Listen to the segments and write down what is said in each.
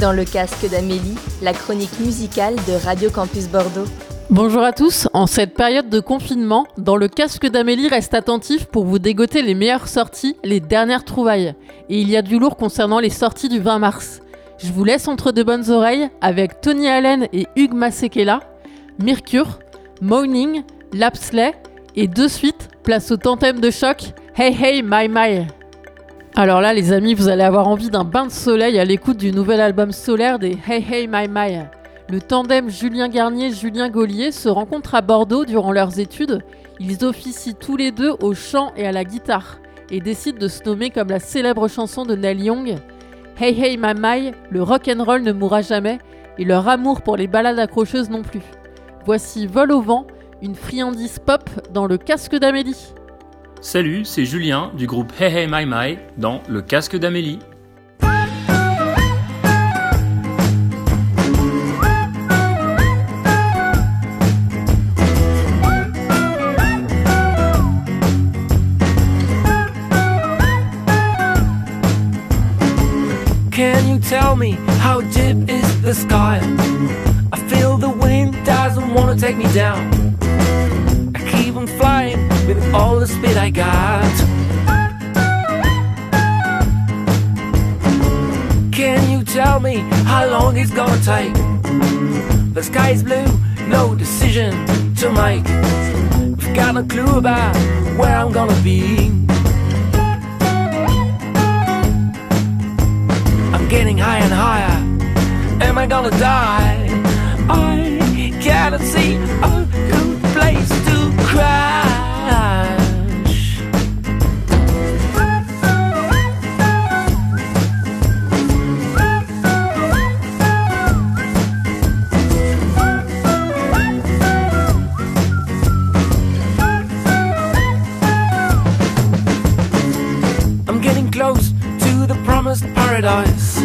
Dans le casque d'Amélie, la chronique musicale de Radio Campus Bordeaux. Bonjour à tous, en cette période de confinement, dans le casque d'Amélie reste attentif pour vous dégoter les meilleures sorties, les dernières trouvailles. Et il y a du lourd concernant les sorties du 20 mars. Je vous laisse entre de bonnes oreilles avec Tony Allen et Hugues Masekela, Mercure, Moaning, Lapsley et de suite, place au tantème de choc Hey Hey My My. Alors là, les amis, vous allez avoir envie d'un bain de soleil à l'écoute du nouvel album solaire des Hey Hey My My. Le tandem Julien Garnier-Julien Gaulier se rencontre à Bordeaux durant leurs études. Ils officient tous les deux au chant et à la guitare et décident de se nommer comme la célèbre chanson de Neil Young Hey Hey My My, le rock and roll ne mourra jamais et leur amour pour les balades accrocheuses non plus. Voici Vol au vent, une friandise pop dans le casque d'Amélie. Salut, c'est Julien du groupe Hey Hey My My dans Le Casque d'Amélie. Can you tell me how deep is the sky? I feel the wind doesn't wanna take me down. I keep on flying with all the speed I got. Can you tell me how long it's gonna take? The sky's blue, no decision to make. I've got no clue about where I'm gonna be. I'm getting higher and higher. Am I gonna die? I cannot see a good place to crash. Paradise.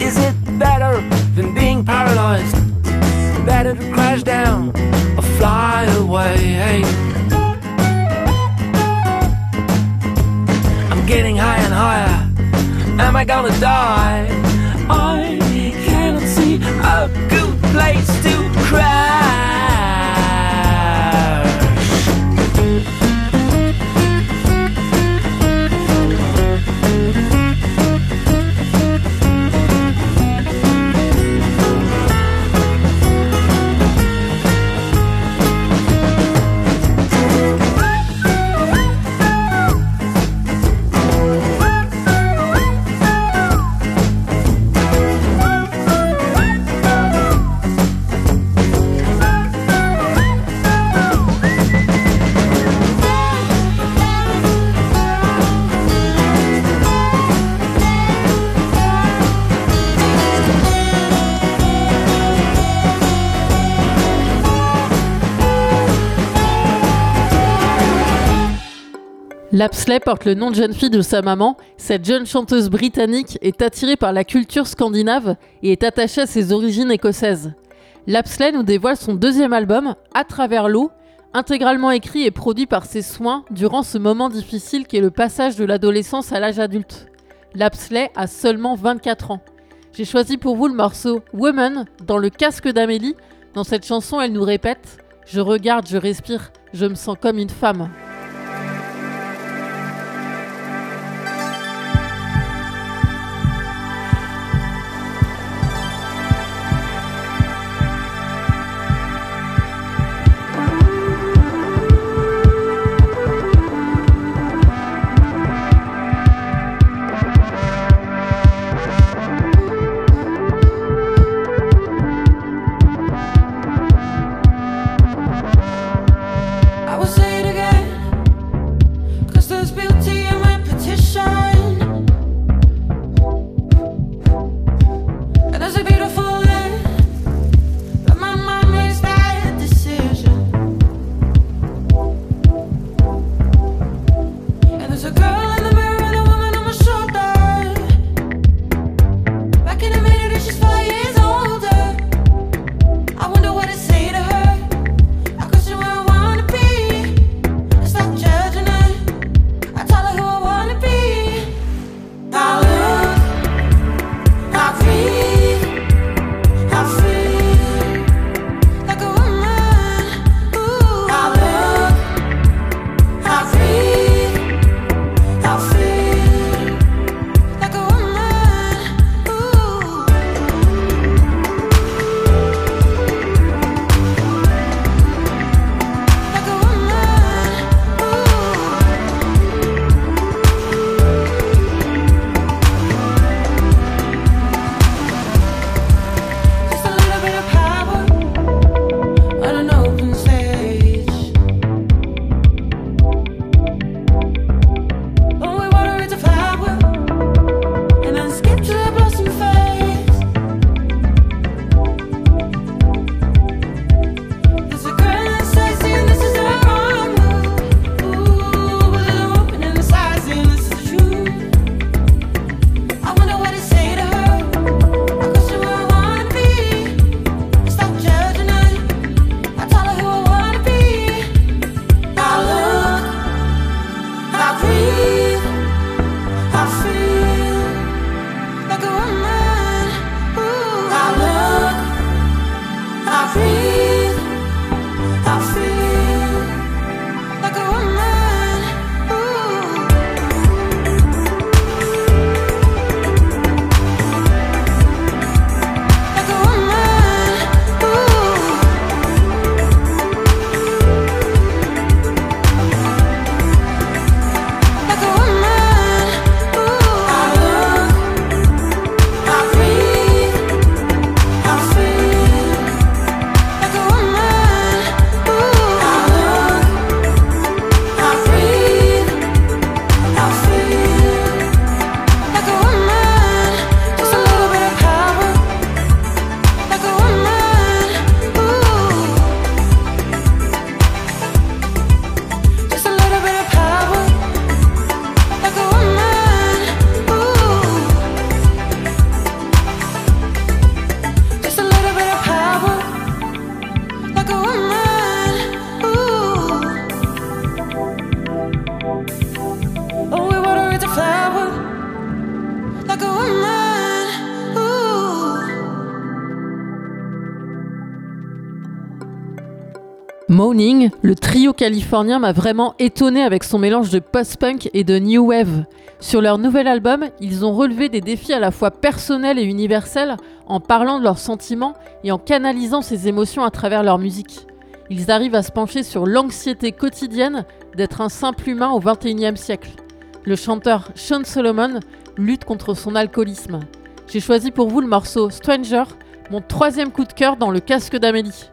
Is it better than being paralyzed? Better to crash down or fly away. I'm getting higher and higher. Am I gonna die? I cannot see a good place to crash. Lapsley porte le nom de jeune fille de sa maman. Cette jeune chanteuse britannique est attirée par la culture scandinave et est attachée à ses origines écossaises. Lapsley nous dévoile son deuxième album, À travers l'eau, intégralement écrit et produit par ses soins durant ce moment difficile qu'est le passage de l'adolescence à l'âge adulte. Lapsley a seulement 24 ans. J'ai choisi pour vous le morceau Woman dans le casque d'Amélie. Dans cette chanson, elle nous répète Je regarde, je respire, je me sens comme une femme. Moaning, le trio californien m'a vraiment étonné avec son mélange de post-punk et de new wave. Sur leur nouvel album, ils ont relevé des défis à la fois personnels et universels en parlant de leurs sentiments et en canalisant ces émotions à travers leur musique. Ils arrivent à se pencher sur l'anxiété quotidienne d'être un simple humain au XXIe siècle. Le chanteur Sean Solomon lutte contre son alcoolisme. J'ai choisi pour vous le morceau Stranger, mon troisième coup de cœur dans le casque d'Amélie.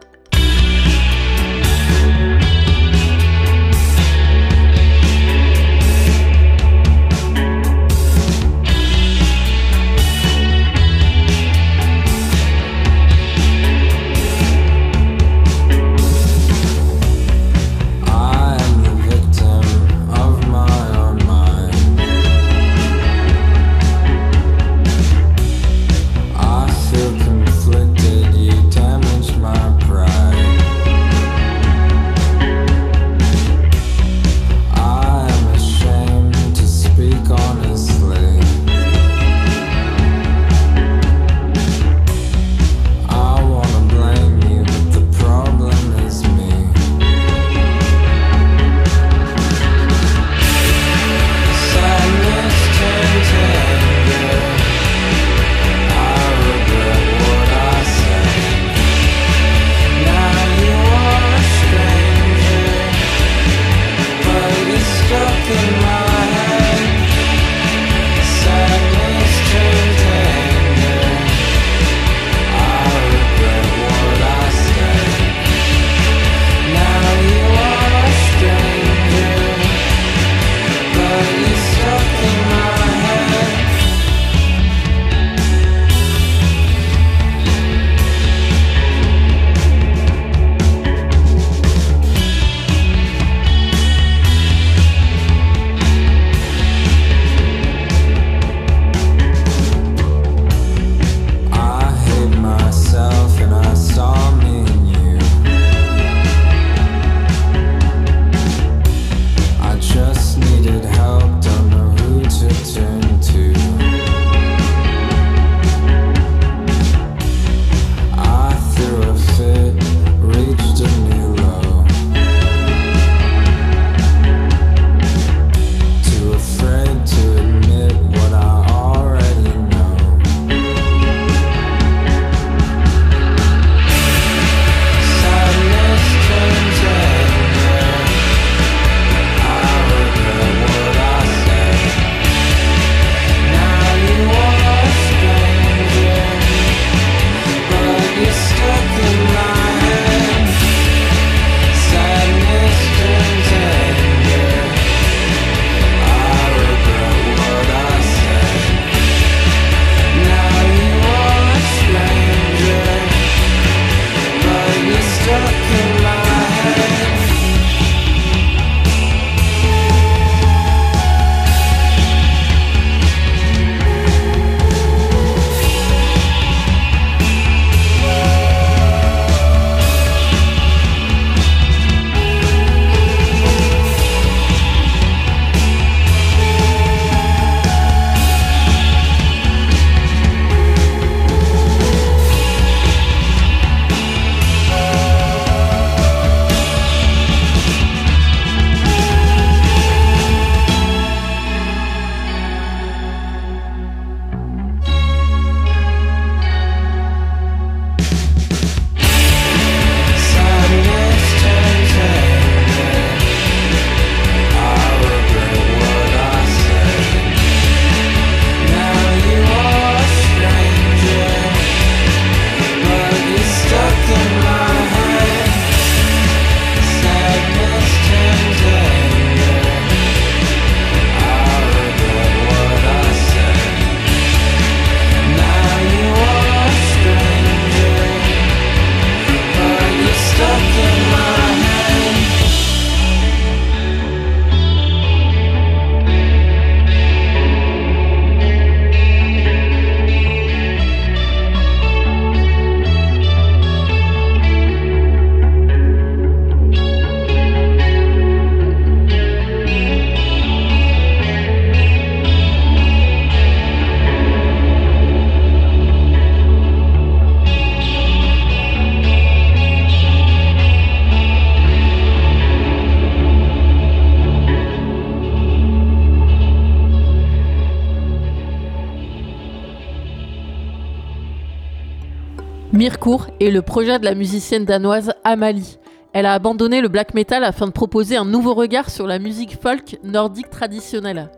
Mircourt est le projet de la musicienne danoise Amalie. Elle a abandonné le black metal afin de proposer un nouveau regard sur la musique folk nordique traditionnelle.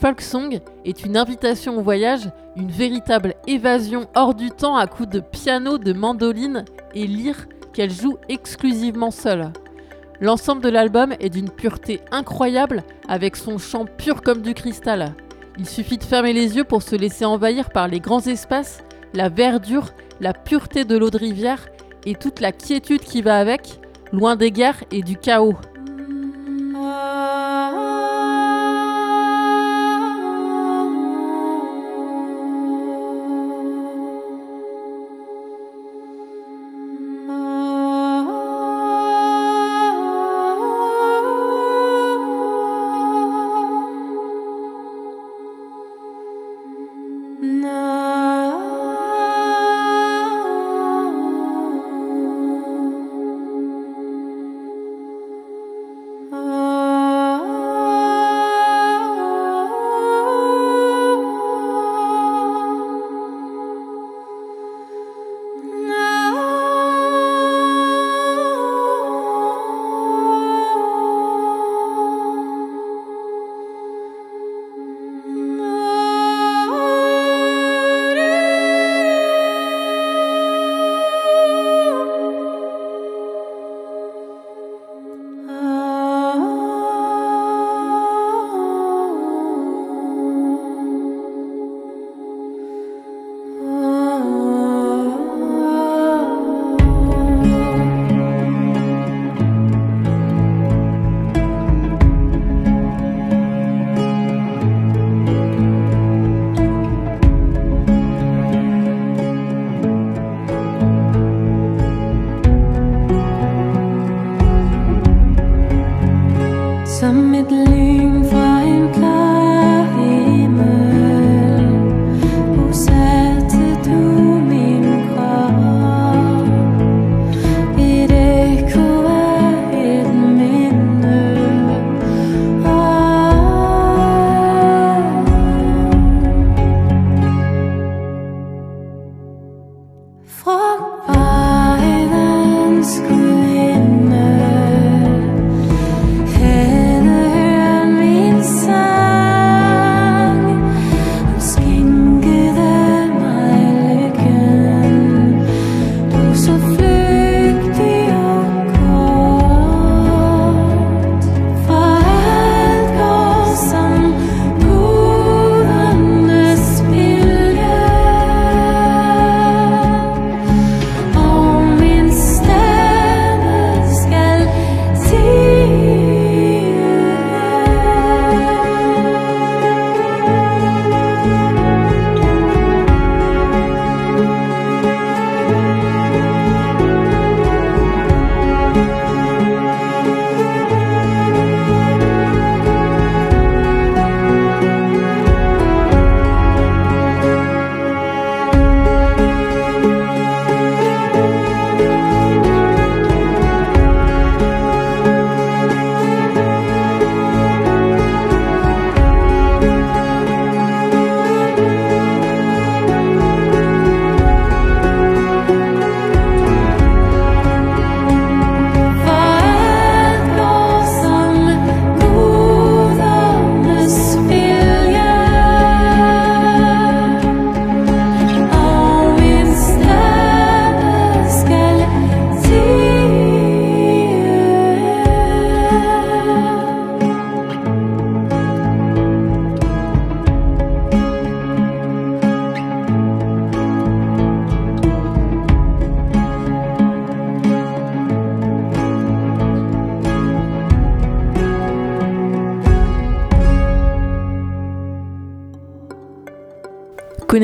Folk Song est une invitation au voyage, une véritable évasion hors du temps à coups de piano, de mandoline et lyre qu'elle joue exclusivement seule. L'ensemble de l'album est d'une pureté incroyable avec son chant pur comme du cristal. Il suffit de fermer les yeux pour se laisser envahir par les grands espaces, la verdure, la pureté de l'eau de rivière et toute la quiétude qui va avec, loin des guerres et du chaos.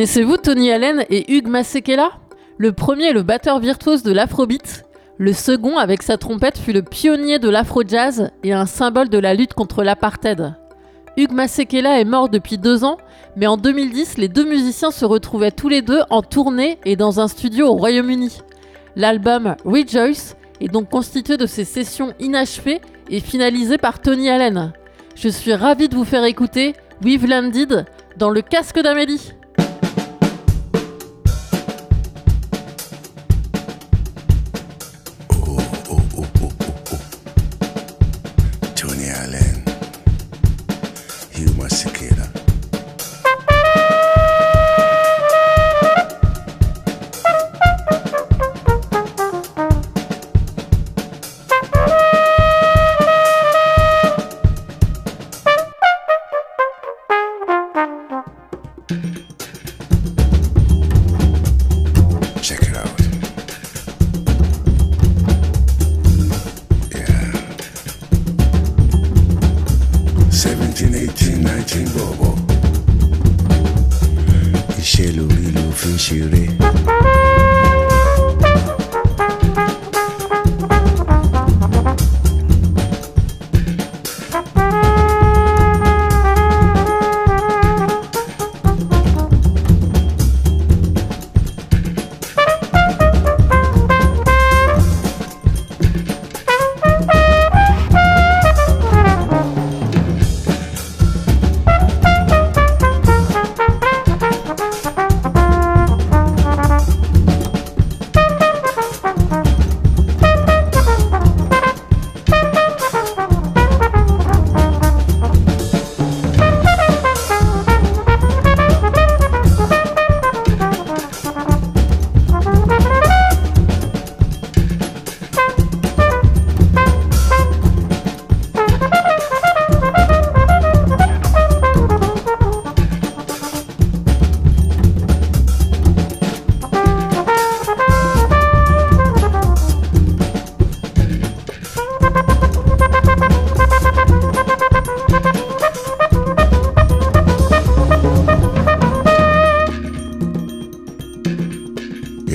Connaissez-vous Tony Allen et Hugues Masekela? Le premier est le batteur virtuose de l'afrobeat. Le second, avec sa trompette, fut le pionnier de l'afro-jazz et un symbole de la lutte contre l'apartheid. Hugues Masekela est mort depuis deux ans, mais en 2010, les deux musiciens se retrouvaient tous les deux en tournée et dans un studio au Royaume-Uni. L'album Rejoice est donc constitué de ces sessions inachevées et finalisé par Tony Allen. Je suis ravi de vous faire écouter We've Landed dans le casque d'Amélie.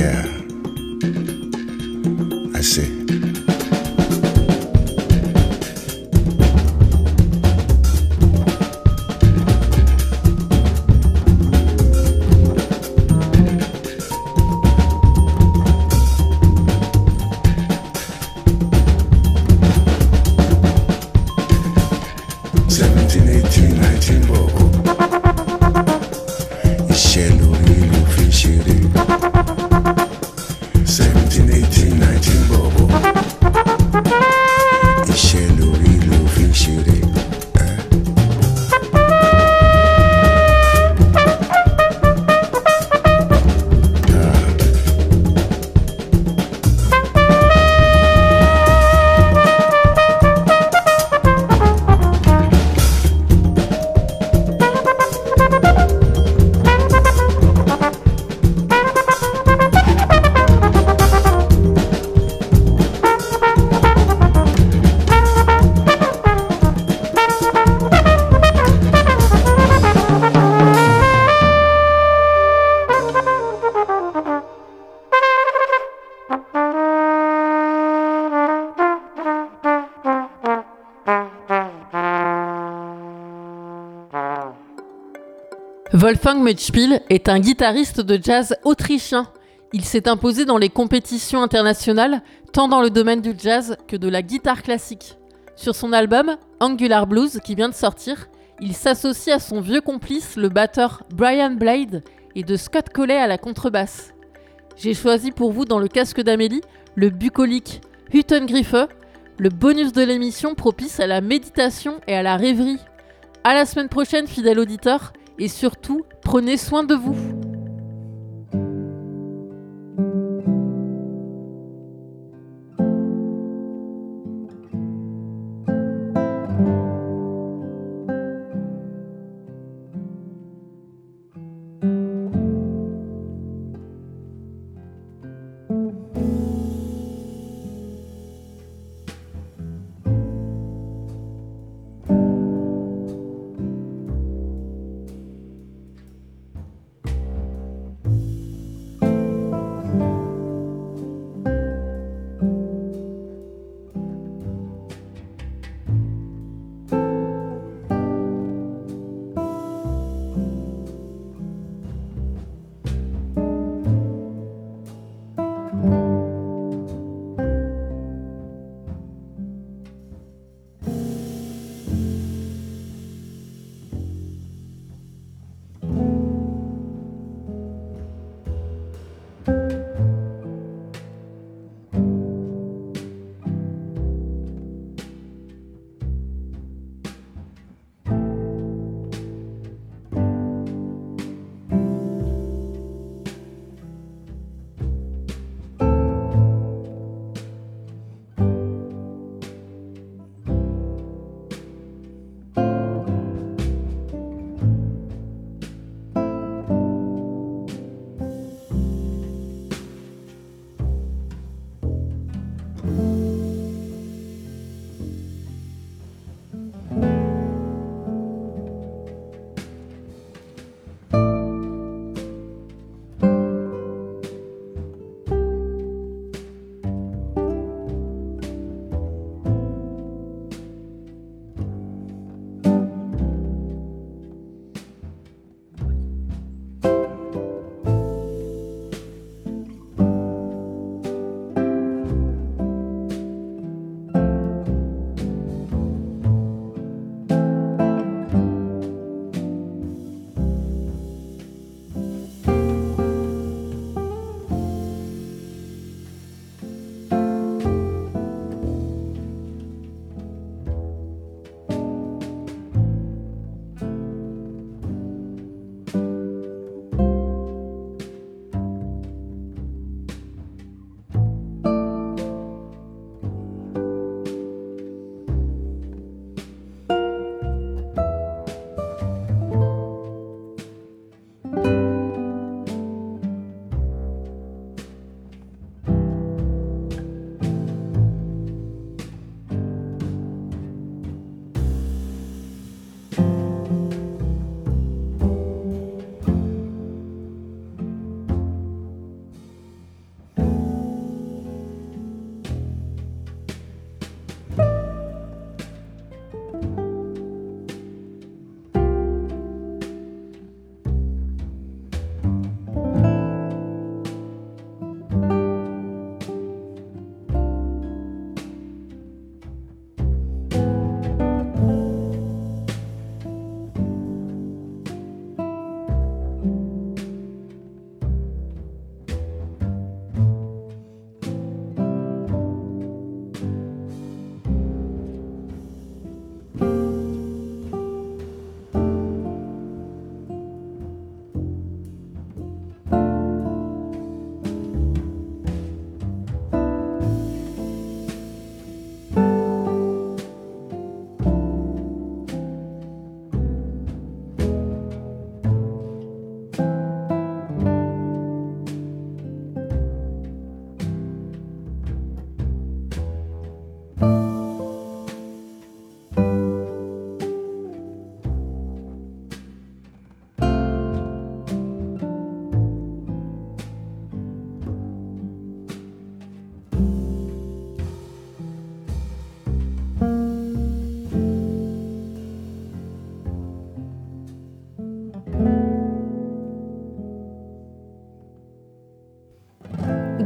Yeah. I see. Mitchspiel est un guitariste de jazz autrichien. Il s'est imposé dans les compétitions internationales, tant dans le domaine du jazz que de la guitare classique. Sur son album Angular Blues qui vient de sortir, il s'associe à son vieux complice, le batteur Brian Blade, et de Scott Colley à la contrebasse. J'ai choisi pour vous dans le casque d'Amélie le bucolique Hüttengriffe, le bonus de l'émission propice à la méditation et à la rêverie. À la semaine prochaine, fidèle auditeur, et surtout, prenez soin de vous.